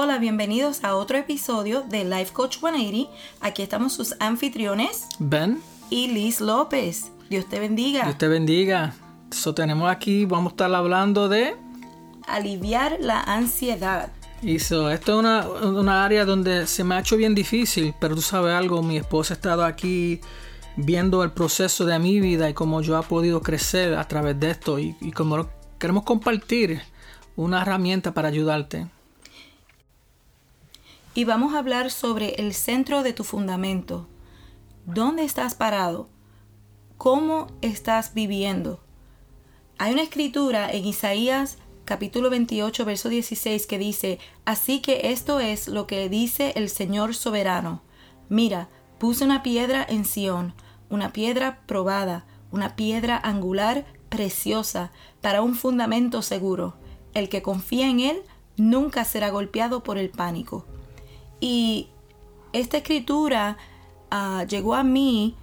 Hola, bienvenidos a otro episodio de Life Coach 180. Aquí estamos sus anfitriones Ben, y Liz López. Dios te bendiga. Dios te bendiga. Eso tenemos aquí, vamos a estar hablando de... Aliviar la ansiedad. Y so, esto es una, una área donde se me ha hecho bien difícil, pero tú sabes algo, mi esposa ha estado aquí viendo el proceso de mi vida y cómo yo he podido crecer a través de esto y, y como queremos compartir una herramienta para ayudarte. Y vamos a hablar sobre el centro de tu fundamento. ¿Dónde estás parado? ¿Cómo estás viviendo? Hay una escritura en Isaías capítulo 28, verso 16 que dice, Así que esto es lo que dice el Señor soberano. Mira, puse una piedra en Sión, una piedra probada, una piedra angular preciosa, para un fundamento seguro. El que confía en él nunca será golpeado por el pánico. Y esta escritura uh, llegó a mí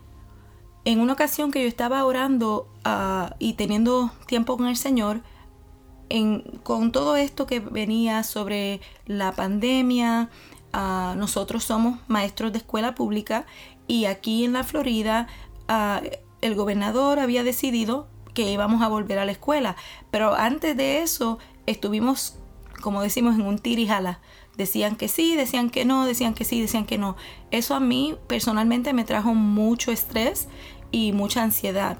en una ocasión que yo estaba orando uh, y teniendo tiempo con el Señor, con todo esto que venía sobre la pandemia, uh, nosotros somos maestros de escuela pública y aquí en la Florida el gobernador había decidido que íbamos a volver a la escuela, pero antes de eso estuvimos, como decimos, en un tirijala Decían que sí, decían que no, decían que sí, decían que no. Eso a mí personalmente me trajo mucho estrés y mucha ansiedad.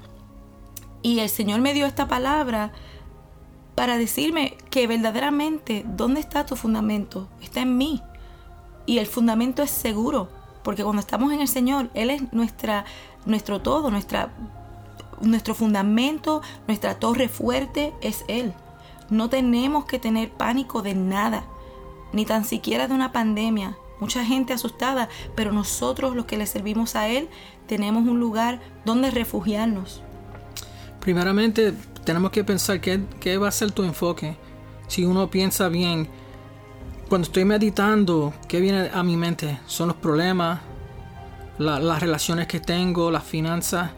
Y el Señor me dio esta palabra para decirme que verdaderamente, ¿dónde está tu fundamento? Está en mí. Y el fundamento es seguro, porque cuando estamos en el Señor, Él es nuestra, nuestro todo, nuestra, nuestro fundamento, nuestra torre fuerte es Él. No tenemos que tener pánico de nada ni tan siquiera de una pandemia. Mucha gente asustada, pero nosotros los que le servimos a Él tenemos un lugar donde refugiarnos. Primeramente, tenemos que pensar qué, qué va a ser tu enfoque. Si uno piensa bien, cuando estoy meditando, ¿qué viene a mi mente? Son los problemas, las relaciones que tengo, las finanzas.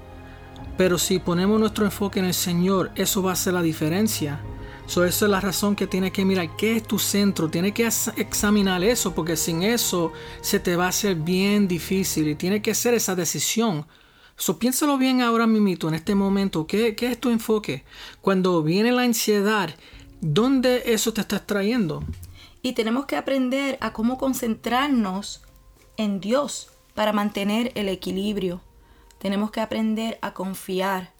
Pero si ponemos nuestro enfoque en el Señor, eso va a hacer la diferencia. So, esa es la razón que tienes que mirar qué es tu centro. Tienes que examinar eso porque sin eso se te va a hacer bien difícil y tienes que hacer esa decisión. So, piénsalo bien ahora mismo, en este momento. ¿qué, ¿Qué es tu enfoque? Cuando viene la ansiedad, ¿dónde eso te está trayendo? Y tenemos que aprender a cómo concentrarnos en Dios para mantener el equilibrio. Tenemos que aprender a confiar.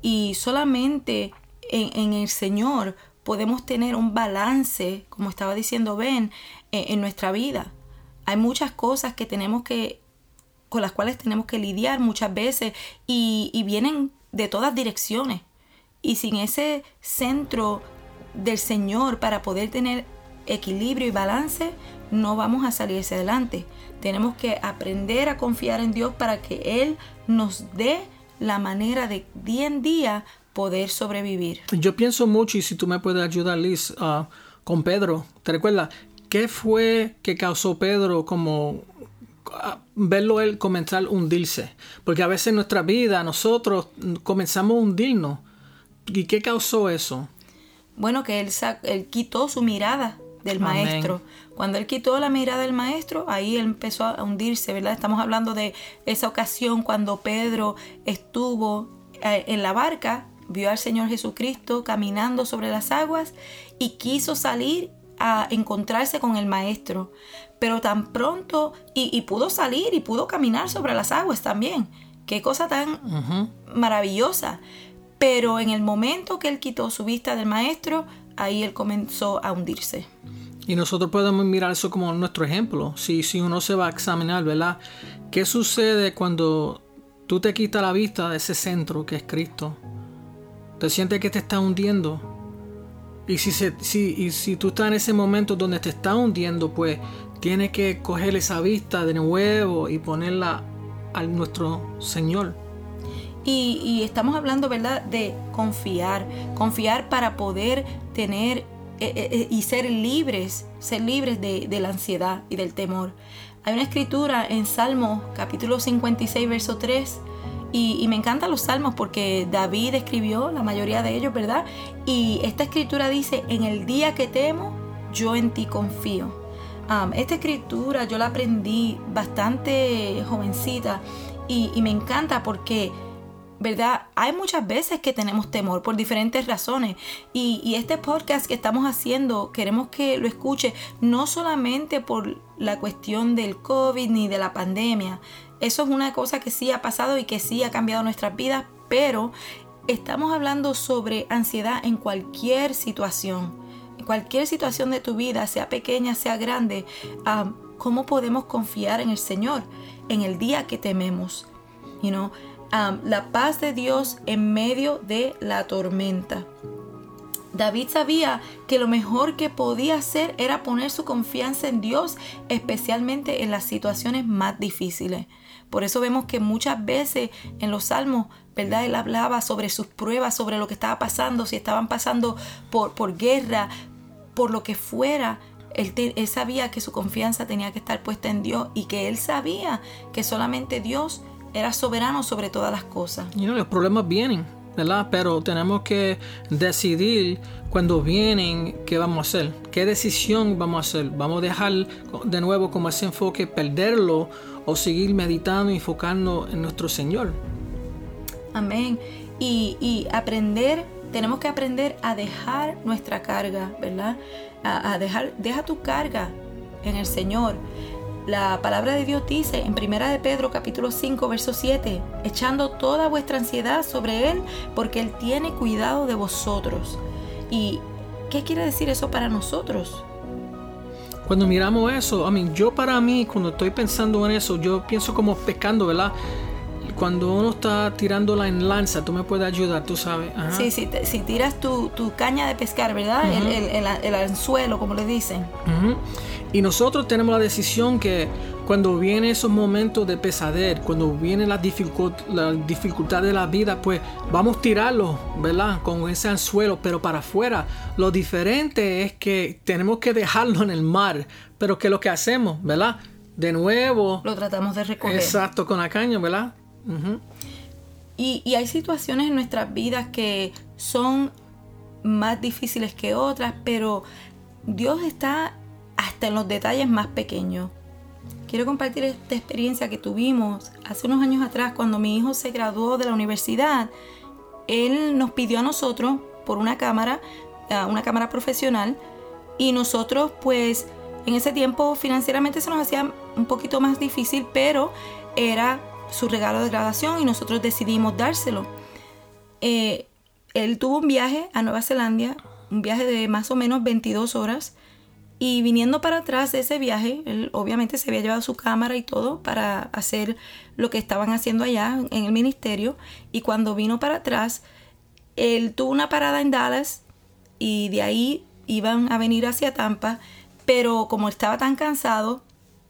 Y solamente en, el Señor podemos tener un balance, como estaba diciendo Ben, en, nuestra vida. Hay muchas cosas que tenemos que, con las cuales tenemos que lidiar muchas veces y, y vienen de todas direcciones. Y sin ese centro del Señor para poder tener equilibrio y balance, no vamos a salir hacia adelante. Tenemos que aprender a confiar en Dios para que Él nos dé la manera de día en día poder sobrevivir. Yo pienso mucho, y si tú me puedes ayudar, Liz, uh, con Pedro. ¿Te recuerdas? ¿Qué fue que causó Pedro como uh, verlo él comenzar a hundirse? Porque a veces en nuestra vida nosotros comenzamos a hundirnos. ¿Y qué causó eso? Bueno, que él, él quitó su mirada del maestro. Cuando él quitó la mirada del maestro, ahí él empezó a hundirse, ¿verdad? Estamos hablando de esa ocasión cuando Pedro estuvo eh, en la barca vio al Señor Jesucristo caminando sobre las aguas y quiso salir a encontrarse con el Maestro. Pero tan pronto, y, pudo salir y pudo caminar sobre las aguas también. Qué cosa tan maravillosa. Pero en el momento que él quitó su vista del Maestro, ahí él comenzó a hundirse. Y nosotros podemos mirar eso como nuestro ejemplo. Si, si uno se va a examinar, ¿verdad? ¿Qué sucede cuando tú te quitas la vista de ese centro que es Cristo? Te sientes que te está hundiendo. Y si, si, y si tú estás en ese momento donde te está hundiendo, pues tienes que coger esa vista de nuevo y ponerla a nuestro Señor. Y, estamos hablando, ¿verdad?, de confiar. Confiar para poder tener eh, eh, eh, y ser libres, ser libres de, de, la ansiedad y del temor. Hay una escritura en Salmo capítulo 56, verso 3, y, me encantan los salmos porque David escribió la mayoría de ellos, ¿verdad? Y esta escritura dice, en el día que temo, yo en ti confío. esta escritura yo la aprendí bastante jovencita y, me encanta porque, ¿verdad? Hay muchas veces que tenemos temor por diferentes razones y, y este podcast que estamos haciendo queremos que lo escuche no solamente por la cuestión del COVID ni de la pandemia. Eso es una cosa que sí ha pasado y que sí ha cambiado nuestras vidas, pero estamos hablando sobre ansiedad en cualquier situación. En cualquier situación de tu vida, sea pequeña, sea grande, ¿cómo podemos confiar en el Señor en el día que tememos? You know, la paz de Dios en medio de la tormenta. David sabía que lo mejor que podía hacer era poner su confianza en Dios, especialmente en las situaciones más difíciles. Por eso vemos que muchas veces en los salmos, ¿verdad? Él hablaba sobre sus pruebas, sobre lo que estaba pasando, si estaban pasando por, por guerra, por lo que fuera. Él, sabía que su confianza tenía que estar puesta en Dios y que él sabía que solamente Dios era soberano sobre todas las cosas. Y los problemas vienen, ¿verdad? Pero tenemos que decidir cuando vienen qué vamos a hacer, qué decisión vamos a hacer. Vamos a dejar de nuevo como ese enfoque, perderlo o seguir meditando y en nuestro Señor. Amén. Y, aprender, tenemos que aprender a dejar nuestra carga, ¿verdad? A, dejar, deja tu carga en el Señor. La palabra de Dios dice en Primera de Pedro capítulo 5 verso 7, echando toda vuestra ansiedad sobre Él porque Él tiene cuidado de vosotros. ¿Y qué quiere decir eso para nosotros? Cuando miramos eso, I mean, yo para mí, cuando estoy pensando en eso, yo pienso como pescando, ¿verdad? Cuando uno está tirando la lanza, tú me puedes ayudar, tú sabes. Sí, si, si tiras tu, caña de pescar, ¿verdad? el, anzuelo, como le dicen. Y nosotros tenemos la decisión que cuando vienen esos momentos de pesadez, cuando viene la, la dificultad de la vida, pues vamos a tirarlo, ¿verdad? Con ese anzuelo, pero para afuera. Lo diferente es que tenemos que dejarlo en el mar, pero que lo que hacemos, ¿verdad? De nuevo. Lo tratamos de recoger. Exacto, con la caña, ¿verdad? y, y hay situaciones en nuestras vidas que son más difíciles que otras, pero Dios está hasta en los detalles más pequeños. Quiero compartir esta experiencia que tuvimos hace unos años atrás cuando mi hijo se graduó de la universidad. Él nos pidió a nosotros por una cámara, una cámara profesional, y nosotros pues en ese tiempo financieramente se nos hacía un poquito más difícil, pero era su regalo de graduación y nosotros decidimos dárselo. Eh, él tuvo un viaje a Nueva Zelanda, un viaje de más o menos 22 horas, y viniendo para atrás de ese viaje, él obviamente se había llevado su cámara y todo para hacer lo que estaban haciendo allá en el ministerio. Y cuando vino para atrás, él tuvo una parada en Dallas y de ahí iban a venir hacia Tampa. Pero como estaba tan cansado,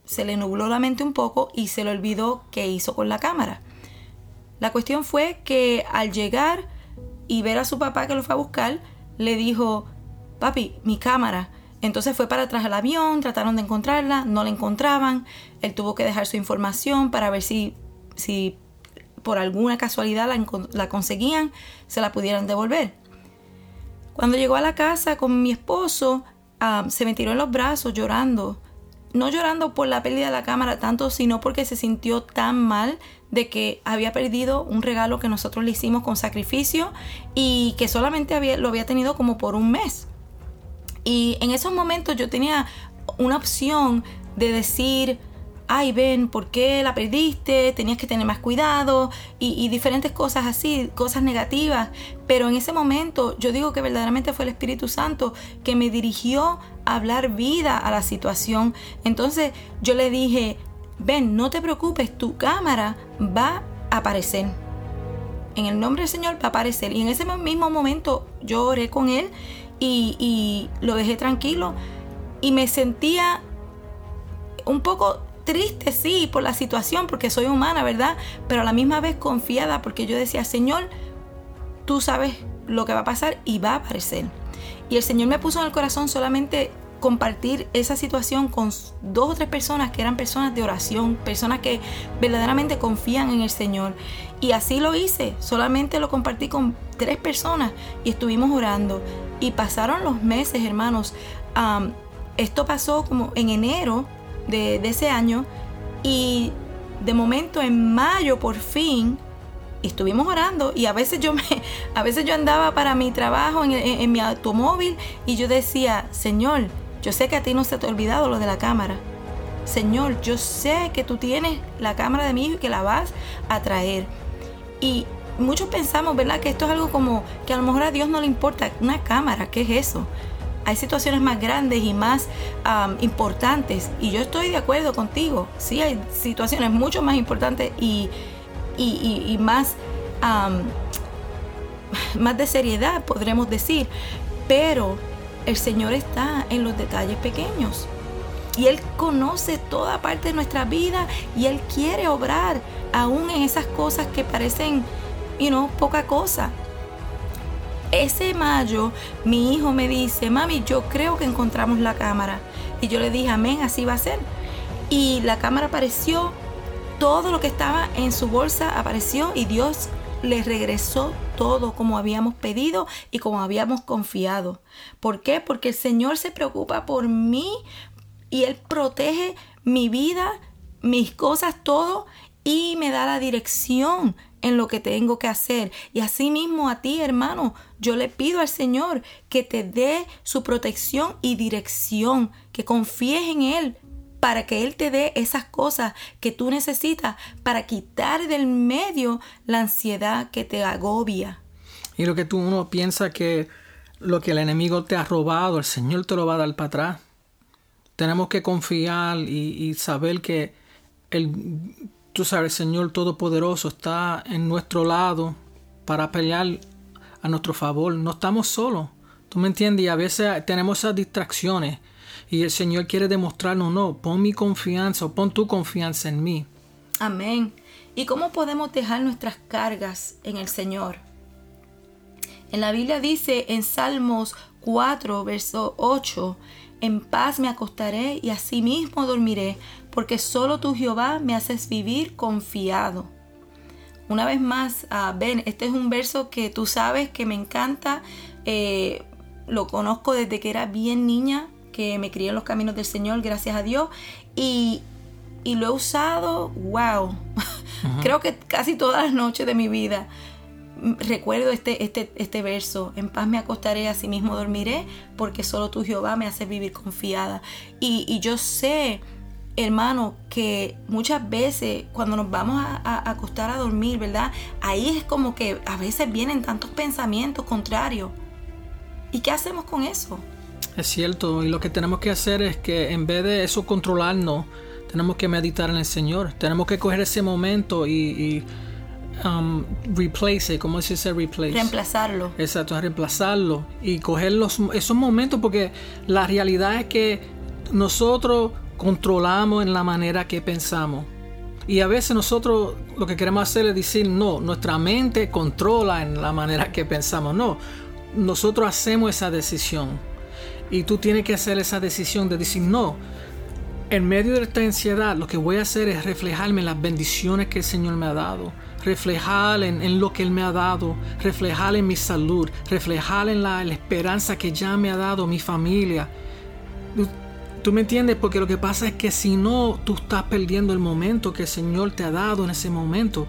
se le nubló la mente un poco y se le olvidó qué hizo con la cámara. La cuestión fue que al llegar y ver a su papá que lo fue a buscar, le dijo, papi, mi cámara. Entonces fue para atrás al avión, trataron de encontrarla, no la encontraban, él tuvo que dejar su información para ver si, si por alguna casualidad la, conseguían, se la pudieran devolver. Cuando llegó a la casa con mi esposo, ah, se me tiró en los brazos llorando. No llorando por la pérdida de la cámara tanto, sino porque se sintió tan mal de que había perdido un regalo que nosotros le hicimos con sacrificio y que solamente había, lo había tenido como por un mes. Y en esos momentos yo tenía una opción de decir, ay, ven, ¿por qué la perdiste? Tenías que tener más cuidado y, diferentes cosas así, cosas negativas. Pero en ese momento yo digo que verdaderamente fue el Espíritu Santo que me dirigió a hablar vida a la situación. Entonces yo le dije, ven, no te preocupes, tu cámara va a aparecer. En el nombre del Señor va a aparecer. Y en ese mismo momento yo oré con él y, lo dejé tranquilo y me sentía un poco triste, sí, por la situación, porque soy humana, ¿verdad? Pero a la misma vez confiada, porque yo decía, Señor, tú sabes lo que va a pasar y va a aparecer. Y el Señor me puso en el corazón solamente compartir esa situación con dos o tres personas que eran personas de oración, personas que verdaderamente confían en el Señor. Y así lo hice, solamente lo compartí con tres personas y estuvimos orando. Y pasaron los meses, hermanos. esto pasó como en enero de, ese año y de momento en mayo por fin estuvimos orando y a veces yo me, a veces yo andaba para mi trabajo en, en, mi automóvil y yo decía, Señor, yo sé que a ti no se te ha olvidado lo de la cámara. Señor, yo sé que tú tienes la cámara de mi hijo y que la vas a traer. Y muchos pensamos, ¿verdad? Que esto es algo como que a lo mejor a Dios no le importa una cámara, ¿qué es eso? Hay situaciones más grandes y más importantes y yo estoy de acuerdo contigo. Sí, hay situaciones mucho más importantes y, y, más, más de seriedad, podremos decir. Pero el Señor está en los detalles pequeños. Y Él conoce toda parte de nuestra vida y Él quiere obrar aún en esas cosas que parecen, you know, poca cosa. Ese mayo mi hijo me dice, mami, yo creo que encontramos la cámara. Y yo le dije, amén, así va a ser. Y la cámara apareció, todo lo que estaba en su bolsa apareció y Dios le regresó todo como habíamos pedido y como habíamos confiado. ¿Por qué? Porque el Señor se preocupa por mí y Él protege mi vida, mis cosas, todo y me da la dirección en lo que tengo que hacer. Y así mismo a ti, hermano, yo le pido al Señor que te dé su protección y dirección, que confíes en Él para que Él te dé esas cosas que tú necesitas para quitar del medio la ansiedad que te agobia. Y lo que tú uno piensa que lo que el enemigo te ha robado, el Señor te lo va a dar para atrás. Tenemos que confiar y, y saber que el, tú sabes, el Señor Todopoderoso está en nuestro lado para pelear a nuestro favor. No estamos solos. ¿Tú me entiendes? Y a veces tenemos esas distracciones y el Señor quiere demostrarnos, no, pon mi confianza o pon tu confianza en mí. Amén. ¿Y cómo podemos dejar nuestras cargas en el Señor? En la Biblia dice en Salmos 4, verso 8, en paz me acostaré y asimismo dormiré, porque solo tú Jehová me haces vivir confiado. Una vez más, uh, Ben, este es un verso que tú sabes que me encanta, eh, lo conozco desde que era bien niña, que me crié en los caminos del Señor, gracias a Dios. Y, lo he usado, wow, creo que casi todas las noches de mi vida. Recuerdo este, este, este verso, en paz me acostaré, así mismo dormiré, porque solo tú Jehová me hace vivir confiada. Y, y yo sé, hermano, que muchas veces cuando nos vamos a, a, acostar a dormir, ¿verdad? Ahí es como que a veces vienen tantos pensamientos contrarios. ¿Y qué hacemos con eso? Es cierto, y lo que tenemos que hacer es que en vez de eso controlarnos, tenemos que meditar en el Señor. Tenemos que coger ese momento y, y um, replace, ¿cómo se dice replace? Reemplazarlo. Exacto, reemplazarlo y coger esos momentos porque la realidad es que nosotros controlamos en la manera que pensamos. Y a veces nosotros lo que queremos hacer es decir, no, nuestra mente controla en la manera que pensamos. No, nosotros hacemos esa decisión. Y tú tienes que hacer esa decisión de decir, no, en medio de esta ansiedad lo que voy a hacer es reflejarme en las bendiciones que el Señor me ha dado, reflejar en, lo que Él me ha dado, reflejar en mi salud, reflejar en la, esperanza que ya me ha dado mi familia. ¿Tú me entiendes? Porque lo que pasa es que si no, tú estás perdiendo el momento que el Señor te ha dado en ese momento.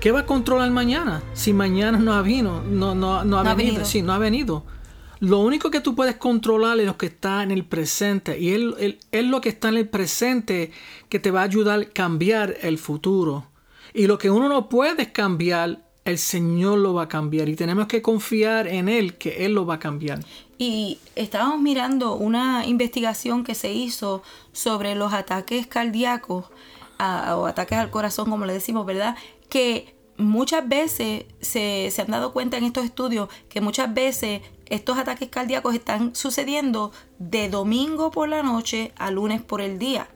¿Qué va a controlar mañana? Si mañana no ha venido, no, no, no ha, venido, sí, no ha venido. Lo único que tú puedes controlar es lo que está en el presente. Y es lo que está en el presente que te va a ayudar a cambiar el futuro. Y lo que uno no puede cambiar, el Señor lo va a cambiar. Y tenemos que confiar en Él, que Él lo va a cambiar. Y estábamos mirando una investigación que se hizo sobre los ataques cardíacos o ataques al corazón, como le decimos, ¿verdad? Que muchas veces se, se, han dado cuenta en estos estudios que muchas veces estos ataques cardíacos están sucediendo de domingo por la noche a lunes por el día.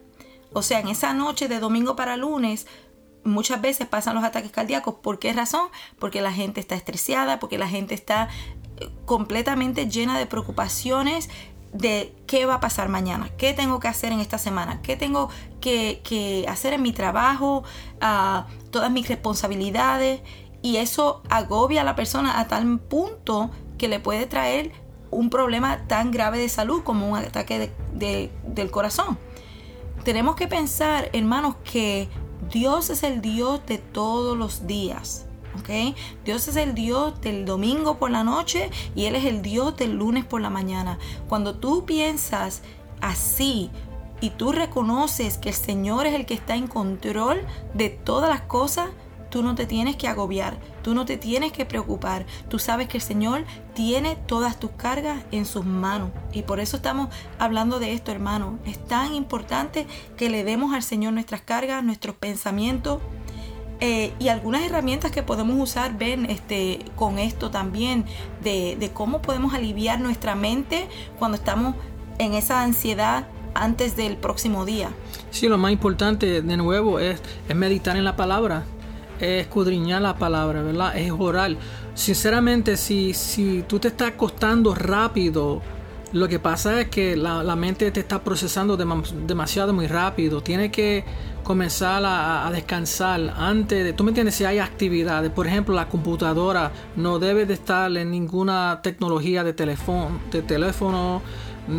O sea, en esa noche de domingo para lunes muchas veces pasan los ataques cardíacos. ¿Por qué razón? Porque la gente está estresada, porque la gente está eh, completamente llena de preocupaciones de qué va a pasar mañana, qué tengo que hacer en esta semana, qué tengo que, hacer en mi trabajo, ah, todas mis responsabilidades. Y eso agobia a la persona a tal punto que le puede traer un problema tan grave de salud como un ataque del corazón. Tenemos que pensar, hermanos, que Dios es el Dios de todos los días. ¿ok? Dios es el Dios del domingo por la noche y Él es el Dios del lunes por la mañana. Cuando tú piensas así y tú reconoces que el Señor es el que está en control de todas las cosas, tú no te tienes que agobiar, tú no te tienes que preocupar. Tú sabes que el Señor tiene todas tus cargas en sus manos. Y por eso estamos hablando de esto, hermano. Es tan importante que le demos al Señor nuestras cargas, nuestros pensamientos. Eh, y algunas herramientas que podemos usar, ven, este, con esto también, de, cómo podemos aliviar nuestra mente cuando estamos en esa ansiedad antes del próximo día. Sí, lo más importante de nuevo es meditar en la palabra es escudriñar la palabra, ¿verdad? Es orar. Sinceramente, si, si tú te estás acostando rápido, lo que pasa es que la, mente te está procesando demasiado muy rápido. Tiene que comenzar a, descansar antes de... Tú me entiendes, si hay actividades, por ejemplo, la computadora no debe de estar en ninguna tecnología de teléfono, de teléfono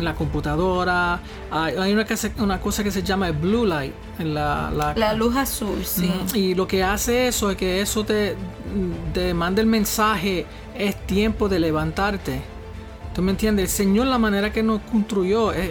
la computadora. Hay, una, cosa, una cosa que se llama el blue light. En la, la, luz azul, sí. Y lo que hace eso es que eso te, te manda el mensaje, es tiempo de levantarte. ¿Tú me entiendes? El Señor, la manera que nos construyó es,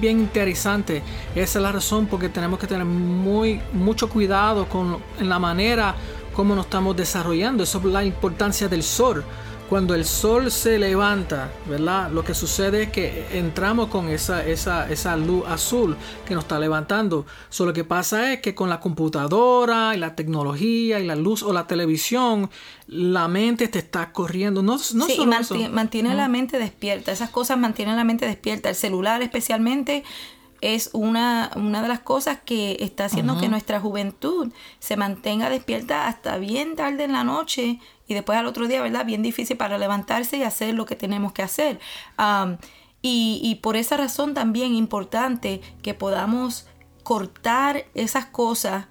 bien interesante. Esa es la razón porque tenemos que tener muy, mucho cuidado con en la manera como nos estamos desarrollando. Eso es la importancia del sol cuando el sol se levanta, ¿verdad? Lo que sucede es que entramos con esa, esa, esa luz azul que nos está levantando. Solo lo que pasa es que con la computadora y la tecnología y la luz o la televisión, la mente te está corriendo. No, no sí, y mantiene, la mente despierta. Esas cosas mantienen la mente despierta. El celular especialmente es una, una de las cosas que está haciendo que nuestra juventud se mantenga despierta hasta bien tarde en la noche y después al otro día, ¿verdad? Bien difícil para levantarse y hacer lo que tenemos que hacer. y, y por esa razón también importante que podamos cortar esas cosas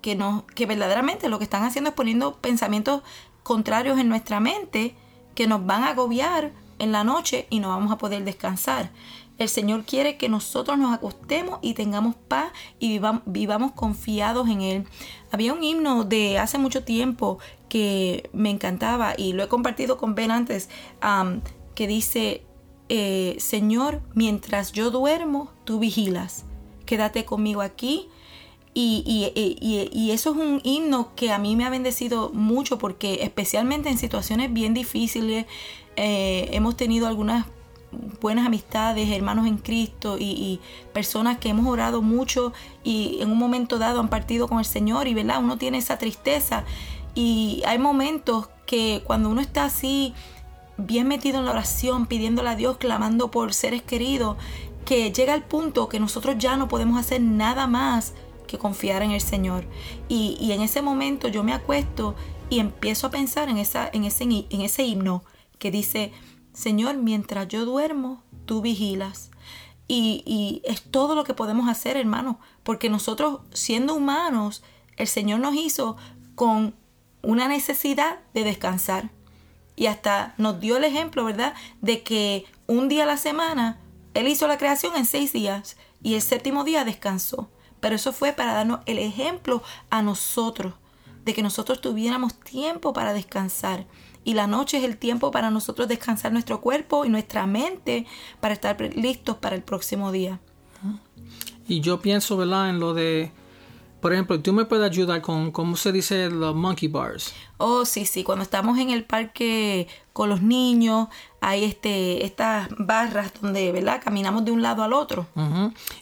que, nos, que verdaderamente lo que están haciendo es poniendo pensamientos contrarios en nuestra mente que nos van a agobiar en la noche y no vamos a poder descansar. El Señor quiere que nosotros nos acostemos y tengamos paz y vivamos, confiados en Él. Había un himno de hace mucho tiempo que me encantaba y lo he compartido con Ben antes, que dice, eh, Señor, mientras yo duermo, tú vigilas. Quédate conmigo aquí. Y, eso es un himno que a mí me ha bendecido mucho porque especialmente en situaciones bien difíciles eh, hemos tenido algunas buenas amistades, hermanos en Cristo y, personas que hemos orado mucho y en un momento dado han partido con el Señor y verdad, uno tiene esa tristeza y hay momentos que cuando uno está así bien metido en la oración, pidiéndole a Dios, clamando por seres queridos, que llega el punto que nosotros ya no podemos hacer nada más que confiar en el Señor. Y, en ese momento yo me acuesto y empiezo a pensar en, esa, en, ese, en ese himno que dice, Señor, mientras yo duermo, tú vigilas. Y, es todo lo que podemos hacer, hermano, porque nosotros, siendo humanos, el Señor nos hizo con una necesidad de descansar. Y hasta nos dio el ejemplo, ¿verdad?, de que un día a la semana, Él hizo la creación en seis días y el séptimo día descansó. Pero eso fue para darnos el ejemplo a nosotros, de que nosotros tuviéramos tiempo para descansar y la noche es el tiempo para nosotros descansar nuestro cuerpo y nuestra mente para estar listos para el próximo día. Y yo pienso, ¿verdad? En lo de, por ejemplo, tú me puedes ayudar con, ¿cómo se dice? Los monkey bars. Oh, sí, sí. Cuando estamos en el parque con los niños, hay este, estas barras donde, ¿verdad? Caminamos de un lado al otro.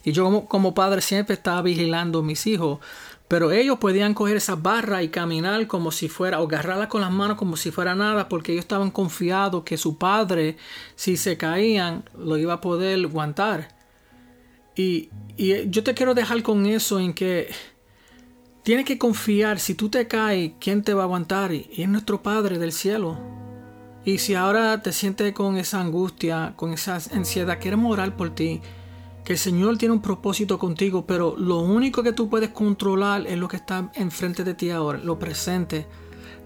Y yo como, como padre siempre estaba vigilando a mis hijos pero ellos podían coger esa barra y caminar como si fuera, o agarrarla con las manos como si fuera nada, porque ellos estaban confiados que su padre, si se caían, lo iba a poder aguantar. Y, y yo te quiero dejar con eso en que tienes que confiar, si tú te caes, ¿quién te va a aguantar? Y es nuestro Padre del cielo. Y si ahora te sientes con esa angustia, con esa ansiedad, queremos orar por ti que el Señor tiene un propósito contigo, pero lo único que tú puedes controlar es lo que está enfrente de ti ahora, lo presente.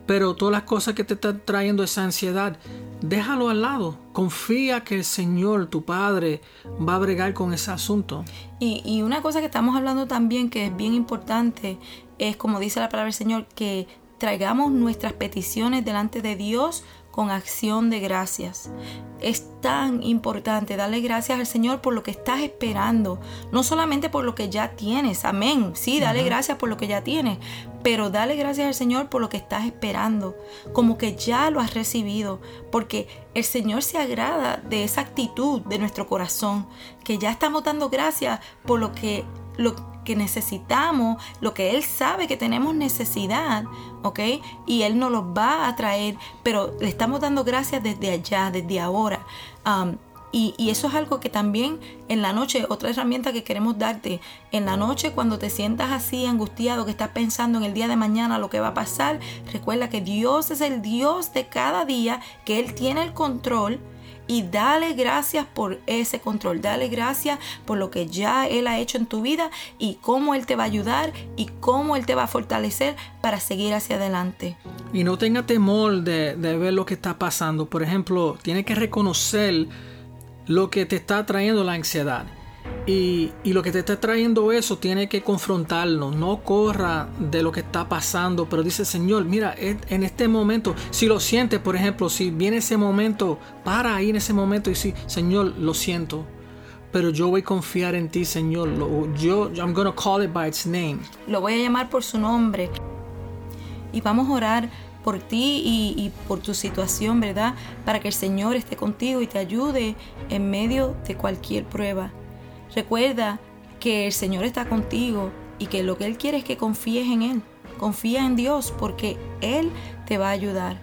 Pero todas las cosas que te están trayendo esa ansiedad, déjalo al lado. Confía que el Señor, tu Padre, va a bregar con ese asunto. Y, y una cosa que estamos hablando también que es bien importante es, como dice la palabra del Señor, que traigamos nuestras peticiones delante de Dios con acción de gracias. Es tan importante darle gracias al Señor por lo que estás esperando, no solamente por lo que ya tienes, amén, sí, dale gracias por lo que ya tienes, pero dale gracias al Señor por lo que estás esperando, como que ya lo has recibido, porque el Señor se agrada de esa actitud de nuestro corazón, que ya estamos dando gracias por lo que lo necesitamos, lo que Él sabe que tenemos necesidad, ¿ok? Y Él nos lo va a traer, pero le estamos dando gracias desde allá, desde ahora. Um, y, y, eso es algo que también en la noche, otra herramienta que queremos darte, en la noche cuando te sientas así angustiado, que estás pensando en el día de mañana lo que va a pasar, recuerda que Dios es el Dios de cada día, que Él tiene el control y dale gracias por ese control. Dale gracias por lo que ya Él ha hecho en tu vida y cómo Él te va a ayudar y cómo Él te va a fortalecer para seguir hacia adelante. Y no tenga temor de, de ver lo que está pasando. Por ejemplo, tiene que reconocer lo que te está trayendo la ansiedad. Y, lo que te está trayendo eso tiene que confrontarlo. No corra de lo que está pasando, pero dice Señor, mira, en este momento, si lo sientes, por ejemplo, si viene ese momento, para ahí en ese momento y si, Señor, lo siento. Pero yo voy a confiar en ti, Señor. yo, I'm gonna call it by its name. Lo voy a llamar por su nombre. Y vamos a orar por ti y, y, por tu situación, ¿verdad? Para que el Señor esté contigo y te ayude en medio de cualquier prueba. Recuerda que el Señor está contigo y que lo que Él quiere es que confíes en Él. Confía en Dios porque Él te va a ayudar.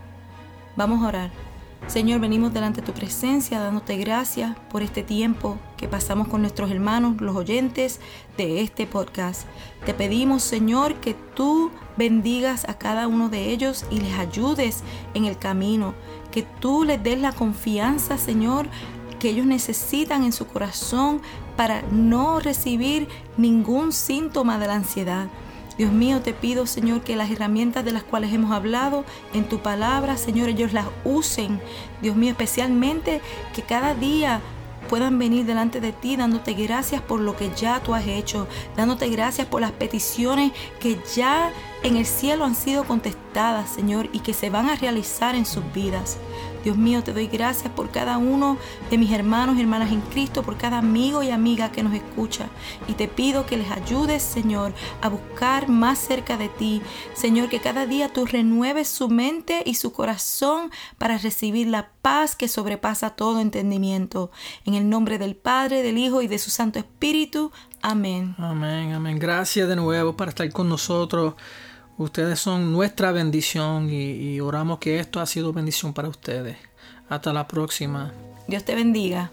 Vamos a orar. Señor, venimos delante de tu presencia dándote gracias por este tiempo que pasamos con nuestros hermanos, los oyentes de este podcast. Te pedimos, Señor, que tú bendigas a cada uno de ellos y les ayudes en el camino. Que tú les des la confianza, Señor, que ellos necesitan en su corazón para no recibir ningún síntoma de la ansiedad. Dios mío, te pido, Señor, que las herramientas de las cuales hemos hablado en tu palabra, Señor, ellos las usen. Dios mío, especialmente que cada día puedan venir delante de ti dándote gracias por lo que ya tú has hecho, dándote gracias por las peticiones que ya en el cielo han sido contestadas, Señor, y que se van a realizar en sus vidas. Dios mío, te doy gracias por cada uno de mis hermanos y hermanas en Cristo, por cada amigo y amiga que nos escucha. Y te pido que les ayudes, Señor, a buscar más cerca de ti. Señor, que cada día tú renueves su mente y su corazón para recibir la paz que sobrepasa todo entendimiento. En el nombre del Padre, del Hijo y de su Santo Espíritu. Amén. Amén, amén. Gracias de nuevo por estar con nosotros. Ustedes son nuestra bendición y, oramos que esto ha sido bendición para ustedes. Hasta la próxima. Dios te bendiga.